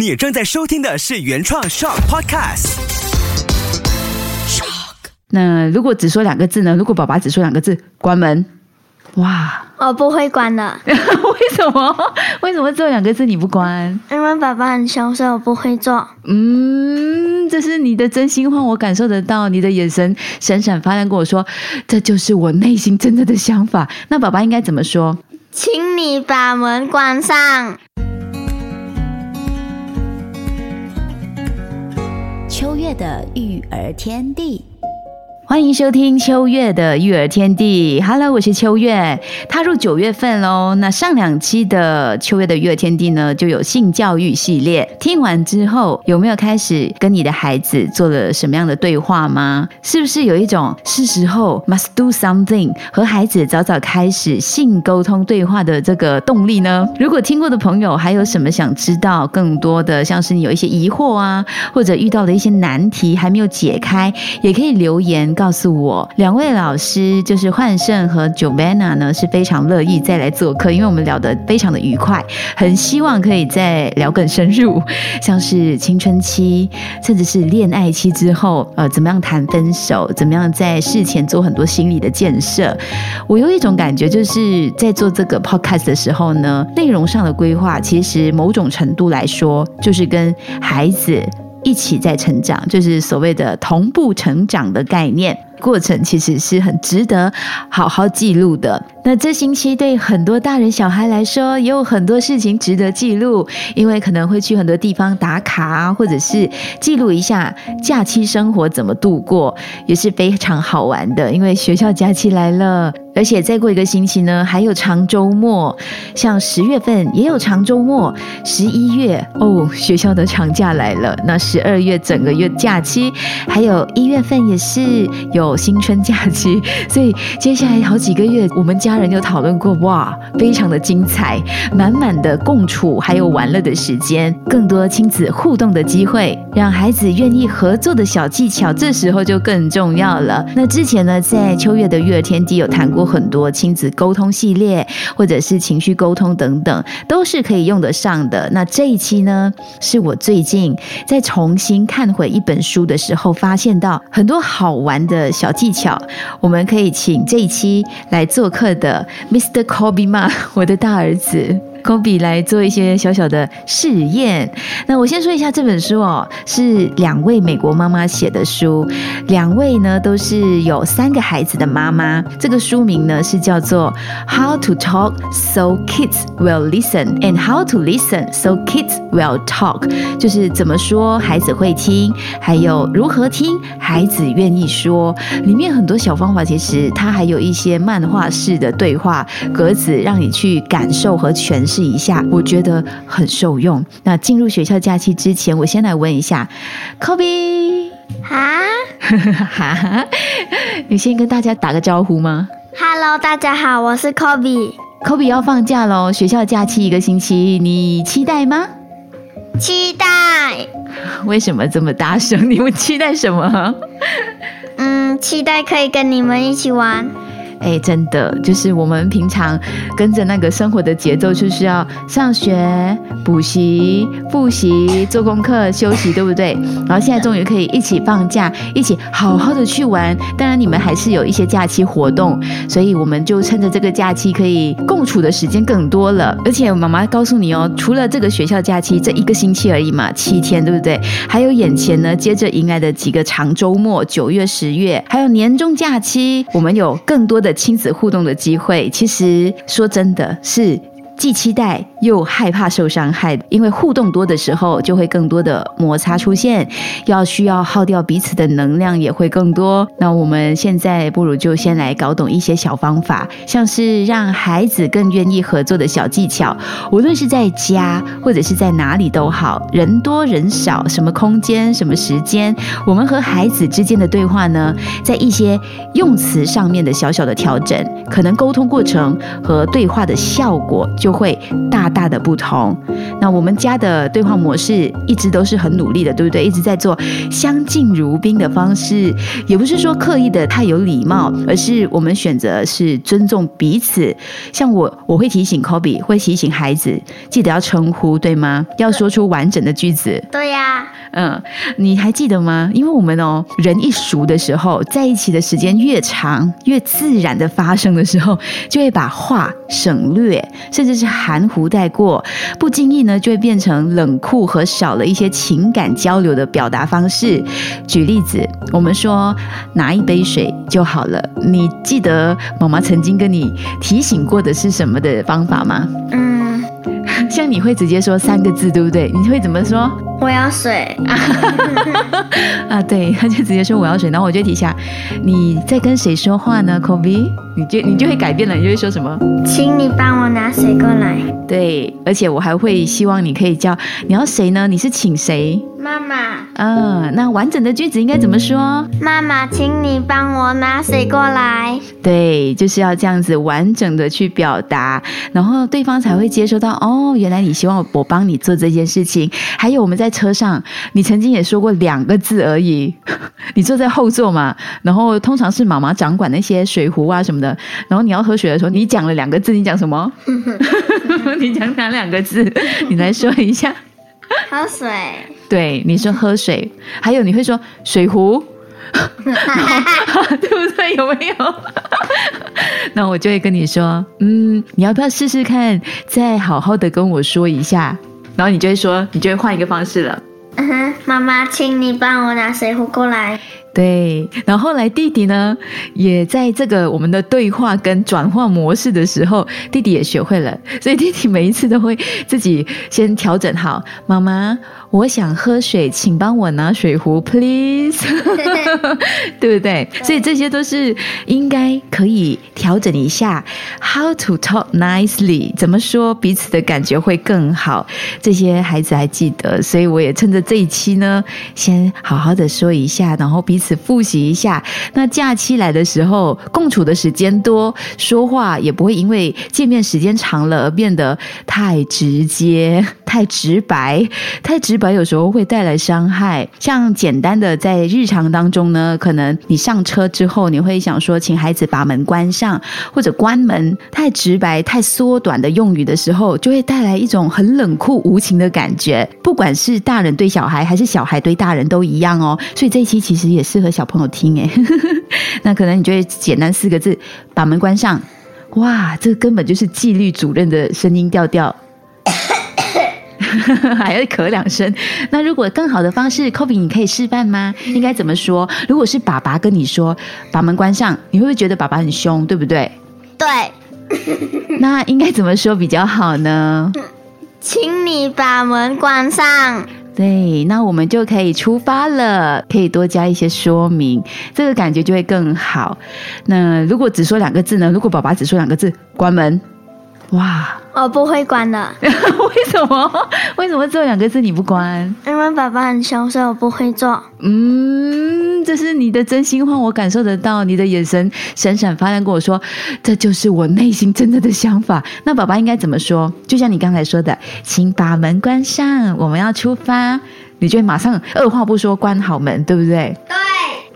你正在收听的是原创 Shock Podcast。那如果只说两个字呢？如果爸爸只说两个字，关门。哇，我不会关的，为什么？为什么只有两个字你不关？因为爸爸很凶，所以我不会做。嗯，这是你的真心话，我感受得到。你的眼神闪闪发亮，跟我说，这就是我内心真正的想法。那爸爸应该怎么说？请你把门关上。秋月的育儿天地。欢迎收听秋月的育儿天地。Hello，我是秋月。踏入九月份喽，那上两期的秋月的育儿天地呢，就有性教育系列。听完之后，有没有开始跟你的孩子做了什么样的对话吗？是不是有一种是时候 must do something 和孩子早早开始性沟通对话的这个动力呢？如果听过的朋友还有什么想知道更多的，像是你有一些疑惑啊，或者遇到的一些难题还没有解开，也可以留言。告诉我，两位老师就是焕胜和 jovanna 呢，是非常乐意再来做客，因为我们聊得非常的愉快，很希望可以再聊更深入，像是青春期，甚至是恋爱期之后，呃，怎么样谈分手，怎么样在事前做很多心理的建设。我有一种感觉，就是在做这个 podcast 的时候呢，内容上的规划，其实某种程度来说，就是跟孩子。一起在成长，就是所谓的同步成长的概念。过程其实是很值得好好记录的。那这星期对很多大人小孩来说，也有很多事情值得记录，因为可能会去很多地方打卡啊，或者是记录一下假期生活怎么度过，也是非常好玩的。因为学校假期来了，而且再过一个星期呢，还有长周末，像十月份也有长周末，十一月哦，学校的长假来了。那十二月整个月假期，还有一月份也是有。新春假期，所以接下来好几个月，我们家人就讨论过，哇，非常的精彩，满满的共处，还有玩乐的时间，更多亲子互动的机会，让孩子愿意合作的小技巧，这时候就更重要了。那之前呢，在秋月的育儿天地有谈过有很多亲子沟通系列，或者是情绪沟通等等，都是可以用得上的。那这一期呢，是我最近在重新看回一本书的时候，发现到很多好玩的。小技巧，我们可以请这一期来做客的 Mr. Kobe 吗？我的大儿子。科比来做一些小小的试验。那我先说一下这本书哦，是两位美国妈妈写的书，两位呢都是有三个孩子的妈妈。这个书名呢是叫做《How to Talk So Kids Will Listen and How to Listen So Kids Will Talk》，就是怎么说孩子会听，还有如何听孩子愿意说。里面很多小方法，其实它还有一些漫画式的对话格子，让你去感受和诠释。试一下，我觉得很受用。那进入学校假期之前，我先来问一下，Kobe，哈，哈，你先跟大家打个招呼吗？Hello，大家好，我是 Kobe。Kobe 要放假喽，学校假期一个星期，你期待吗？期待。为什么这么大声？你们期待什么？嗯，期待可以跟你们一起玩。哎，真的，就是我们平常跟着那个生活的节奏，就是要上学、补习、复习、做功课、休息，对不对？然后现在终于可以一起放假，一起好好的去玩。当然，你们还是有一些假期活动，所以我们就趁着这个假期可以共处的时间更多了。而且妈妈告诉你哦，除了这个学校假期这一个星期而已嘛，七天，对不对？还有眼前呢，接着迎来的几个长周末，九月、十月，还有年终假期，我们有更多的。亲子互动的机会，其实说真的是。既期待又害怕受伤害，因为互动多的时候，就会更多的摩擦出现，要需要耗掉彼此的能量也会更多。那我们现在不如就先来搞懂一些小方法，像是让孩子更愿意合作的小技巧，无论是在家或者是在哪里都好，人多人少，什么空间、什么时间，我们和孩子之间的对话呢，在一些用词上面的小小的调整，可能沟通过程和对话的效果就。就会大大的不同。那我们家的对话模式一直都是很努力的，对不对？一直在做相敬如宾的方式，也不是说刻意的太有礼貌，而是我们选择是尊重彼此。像我，我会提醒 Kobe，会提醒孩子，记得要称呼，对吗？要说出完整的句子。对呀，嗯，你还记得吗？因为我们哦，人一熟的时候，在一起的时间越长，越自然的发生的时候，就会把话省略，甚至是含糊带过，不经意呢，就会变成冷酷和少了一些情感交流的表达方式。举例子，我们说拿一杯水就好了。你记得妈妈曾经跟你提醒过的是什么的方法吗？嗯，像你会直接说三个字，对不对？你会怎么说？我要水。啊，对，他就直接说我要水，然后我就提下你在跟谁说话呢，Kobe？你就你就会改变了，你就会说什么？请你帮我拿水过来。对，而且我还会希望你可以叫你要谁呢？你是请谁？妈妈，嗯，那完整的句子应该怎么说？妈妈，请你帮我拿水过来。对，就是要这样子完整的去表达，然后对方才会接收到哦，原来你希望我帮你做这件事情。还有我们在车上，你曾经也说过两个字而已，你坐在后座嘛，然后通常是妈妈掌管那些水壶啊什么的，然后你要喝水的时候，你讲了两个字，你讲什么？你讲哪两个字？你来说一下。喝水。对，你说喝水，还有你会说水壶，对不对？有没有？那我就会跟你说，嗯，你要不要试试看，再好好的跟我说一下？然后你就会说，你就会换一个方式了。嗯哼，妈妈，请你帮我拿水壶过来。对，然后后来弟弟呢，也在这个我们的对话跟转化模式的时候，弟弟也学会了，所以弟弟每一次都会自己先调整好，妈妈，我想喝水，请帮我拿水壶，please，对不对？所以这些都是应该可以调整一下，how to talk nicely，怎么说彼此的感觉会更好，这些孩子还记得，所以我也趁着这一期呢，先好好的说一下，然后彼此复习一下。那假期来的时候，共处的时间多，说话也不会因为见面时间长了而变得太直接、太直白、太直白，有时候会带来伤害。像简单的在日常当中呢，可能你上车之后，你会想说，请孩子把门关上或者关门，太直白、太缩短的用语的时候，就会带来一种很冷酷无情的感觉。不管是大人对小孩，还是小孩对大人都一样哦。所以这一期其实也适合小朋友听诶。那可能你就会简单四个字，把门关上。哇，这根本就是纪律主任的声音调调。还要咳两声。那如果更好的方式，Kobe，你可以示范吗？应该怎么说？如果是爸爸跟你说把门关上，你会不会觉得爸爸很凶，对不对？对，那应该怎么说比较好呢？请你把门关上。对，那我们就可以出发了，可以多加一些说明，这个感觉就会更好。那如果只说两个字呢？如果爸爸只说两个字，关门，哇，我不会关的，为什么？为什么只有两个字你不关？因为爸爸很凶，所以我不会做。嗯，这是你的真心话，我感受得到，你的眼神闪闪发亮，跟我说，这就是我内心真正的想法。那爸爸应该怎么说？就像你刚才说的，请把门关上，我们要出发，你就会马上二话不说关好门，对不对？对，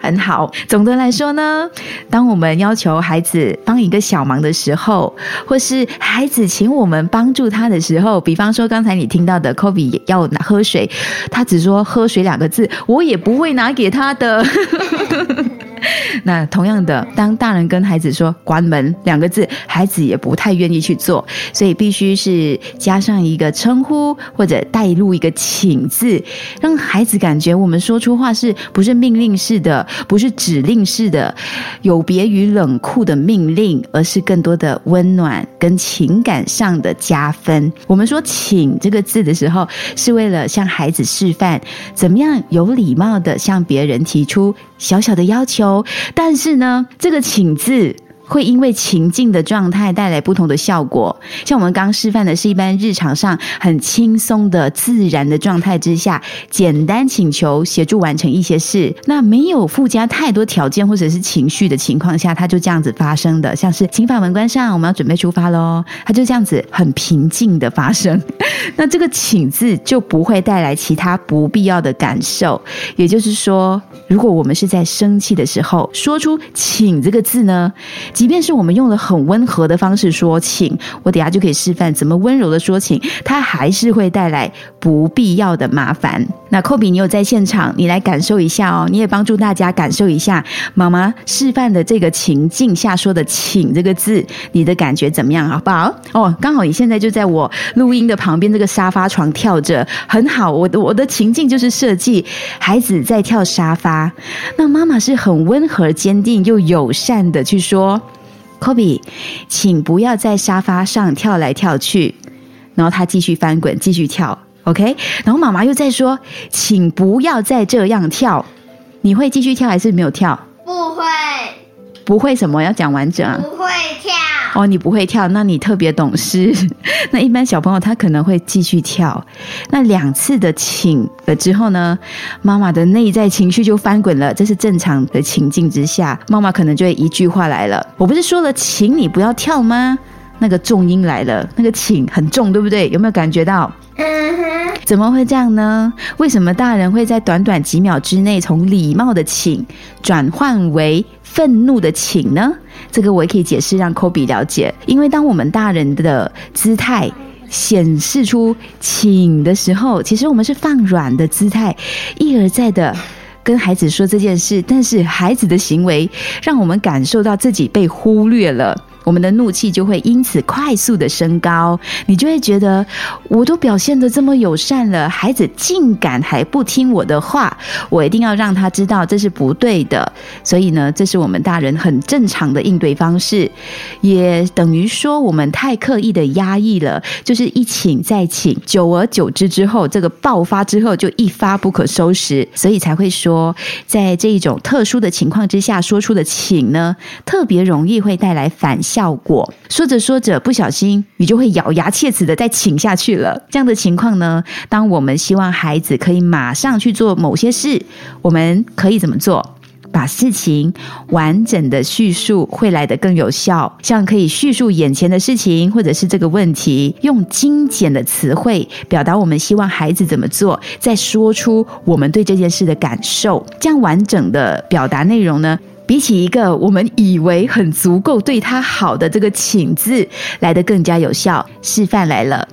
很好。总的来说呢，当我们要求孩子帮一个小忙的时候，或是孩子请我们帮助他的时候，比方说刚才你听到的 Kobe 要拿喝水，他只说喝水两个字，我也不会拿给他的。那同样的，当大人跟孩子说“关门”两个字，孩子也不太愿意去做，所以必须是加上一个称呼或者带入一个“请”字，让孩子感觉我们说出话是不是命令式的，不是指令式的，有别于冷酷的命令，而是更多的温暖跟情感上的加分。我们说“请”这个字的时候，是为了向孩子示范怎么样有礼貌的向别人提出小小的要求。但是呢，这个“请”字会因为情境的状态带来不同的效果。像我们刚示范的是一般日常上很轻松的自然的状态之下，简单请求协助完成一些事，那没有附加太多条件或者是情绪的情况下，它就这样子发生的。像是请把门关上，我们要准备出发喽，它就这样子很平静的发生。那这个请字就不会带来其他不必要的感受。也就是说，如果我们是在生气的时候说出“请”这个字呢，即便是我们用了很温和的方式说“请”，我等下就可以示范怎么温柔的说“请”，它还是会带来不必要的麻烦。那科比，你有在现场，你来感受一下哦，你也帮助大家感受一下妈妈示范的这个情境下说的“请”这个字，你的感觉怎么样？好不好？哦，刚好你现在就在我录音的旁边这个沙发床跳着，很好。我的我的情境就是设计孩子在跳沙发，那妈妈是很温和、坚定又友善的去说：“科比，请不要在沙发上跳来跳去。”然后他继续翻滚，继续跳。OK，然后妈妈又在说：“请不要再这样跳。”你会继续跳还是没有跳？不会，不会什么？要讲完整啊。不会跳。哦，你不会跳，那你特别懂事。那一般小朋友他可能会继续跳。那两次的请了之后呢，妈妈的内在情绪就翻滚了。这是正常的情境之下，妈妈可能就会一句话来了：“我不是说了，请你不要跳吗？”那个重音来了，那个请很重，对不对？有没有感觉到？嗯哼，怎么会这样呢？为什么大人会在短短几秒之内从礼貌的请转换为愤怒的请呢？这个我也可以解释，让 Kobe 了解。因为当我们大人的姿态显示出请的时候，其实我们是放软的姿态，一而再的跟孩子说这件事，但是孩子的行为让我们感受到自己被忽略了。我们的怒气就会因此快速的升高，你就会觉得我都表现的这么友善了，孩子竟敢还不听我的话，我一定要让他知道这是不对的。所以呢，这是我们大人很正常的应对方式，也等于说我们太刻意的压抑了，就是一请再请，久而久之之后，这个爆发之后就一发不可收拾，所以才会说，在这一种特殊的情况之下说出的请呢，特别容易会带来反。效果说着说着，不小心你就会咬牙切齿的再请下去了。这样的情况呢，当我们希望孩子可以马上去做某些事，我们可以怎么做？把事情完整的叙述会来得更有效。像可以叙述眼前的事情，或者是这个问题，用精简的词汇表达我们希望孩子怎么做，再说出我们对这件事的感受。这样完整的表达内容呢？比起一个我们以为很足够对他好的这个“请”字来得更加有效，示范来了，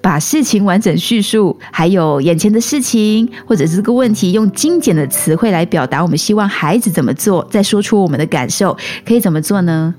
把事情完整叙述，还有眼前的事情或者是这个问题，用精简的词汇来表达我们希望孩子怎么做，再说出我们的感受，可以怎么做呢？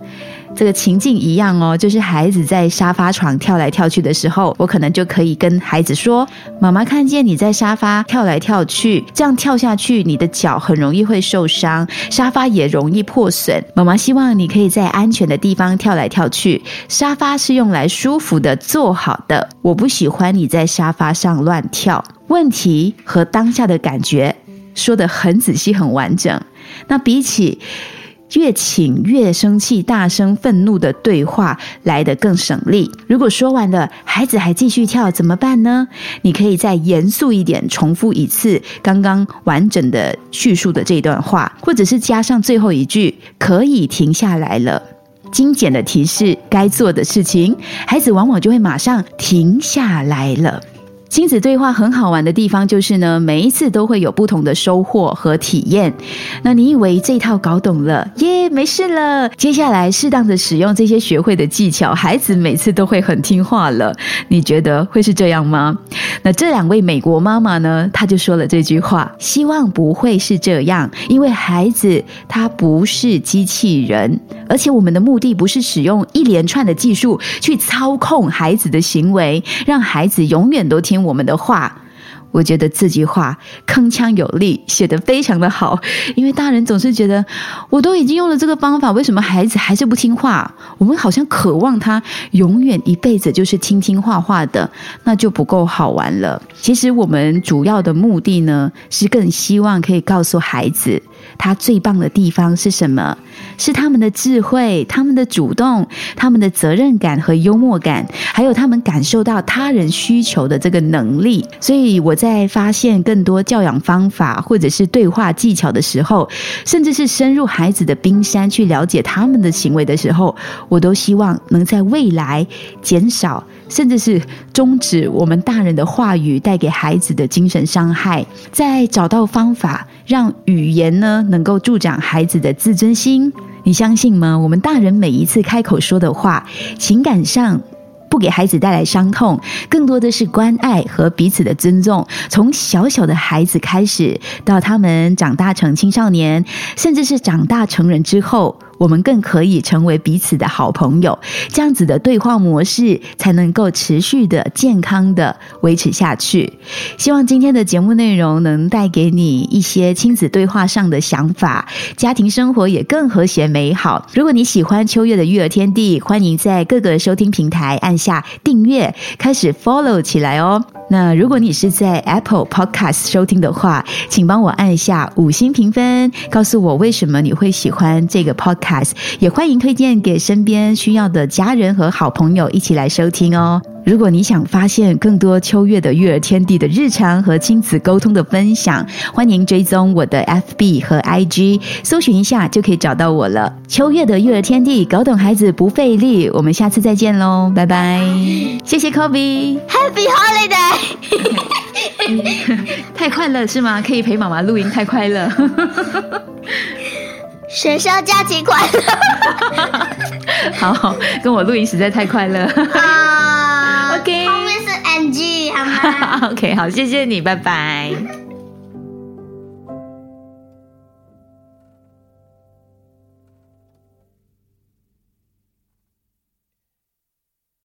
这个情境一样哦，就是孩子在沙发床跳来跳去的时候，我可能就可以跟孩子说：“妈妈看见你在沙发跳来跳去，这样跳下去，你的脚很容易会受伤，沙发也容易破损。妈妈希望你可以在安全的地方跳来跳去，沙发是用来舒服的坐好的。我不喜欢你在沙发上乱跳。问题和当下的感觉说的很仔细、很完整。那比起……越请越生气、大声愤怒的对话来得更省力。如果说完了，孩子还继续跳，怎么办呢？你可以再严肃一点，重复一次刚刚完整的叙述的这段话，或者是加上最后一句“可以停下来了”，精简的提示该做的事情，孩子往往就会马上停下来了。亲子对话很好玩的地方就是呢，每一次都会有不同的收获和体验。那你以为这套搞懂了，耶，没事了。接下来适当的使用这些学会的技巧，孩子每次都会很听话了。你觉得会是这样吗？那这两位美国妈妈呢，她就说了这句话：希望不会是这样，因为孩子他不是机器人，而且我们的目的不是使用一连串的技术去操控孩子的行为，让孩子永远都听。我们的话，我觉得这句话铿锵有力，写得非常的好。因为大人总是觉得，我都已经用了这个方法，为什么孩子还是不听话？我们好像渴望他永远一辈子就是听听话话的，那就不够好玩了。其实我们主要的目的呢，是更希望可以告诉孩子。他最棒的地方是什么？是他们的智慧、他们的主动、他们的责任感和幽默感，还有他们感受到他人需求的这个能力。所以我在发现更多教养方法或者是对话技巧的时候，甚至是深入孩子的冰山去了解他们的行为的时候，我都希望能在未来减少，甚至是终止我们大人的话语带给孩子的精神伤害，再找到方法让语言呢能够助长孩子的自尊心。你相信吗？我们大人每一次开口说的话，情感上不给孩子带来伤痛，更多的是关爱和彼此的尊重。从小小的孩子开始，到他们长大成青少年，甚至是长大成人之后。我们更可以成为彼此的好朋友，这样子的对话模式才能够持续的、健康的维持下去。希望今天的节目内容能带给你一些亲子对话上的想法，家庭生活也更和谐美好。如果你喜欢秋月的育儿天地，欢迎在各个收听平台按下订阅，开始 follow 起来哦。那如果你是在 Apple Podcast 收听的话，请帮我按下五星评分，告诉我为什么你会喜欢这个 Podcast，也欢迎推荐给身边需要的家人和好朋友一起来收听哦。如果你想发现更多秋月的育儿天地的日常和亲子沟通的分享，欢迎追踪我的 FB 和 IG，搜寻一下就可以找到我了。秋月的育儿天地，搞懂孩子不费力。我们下次再见喽，拜拜！谢谢 Kobe，Happy Holiday！太快乐是吗？可以陪妈妈录音，太快乐。学校假期快乐。好，跟我录音实在太快乐。OK，后面是 NG，好吗？OK，好，谢谢你，拜拜。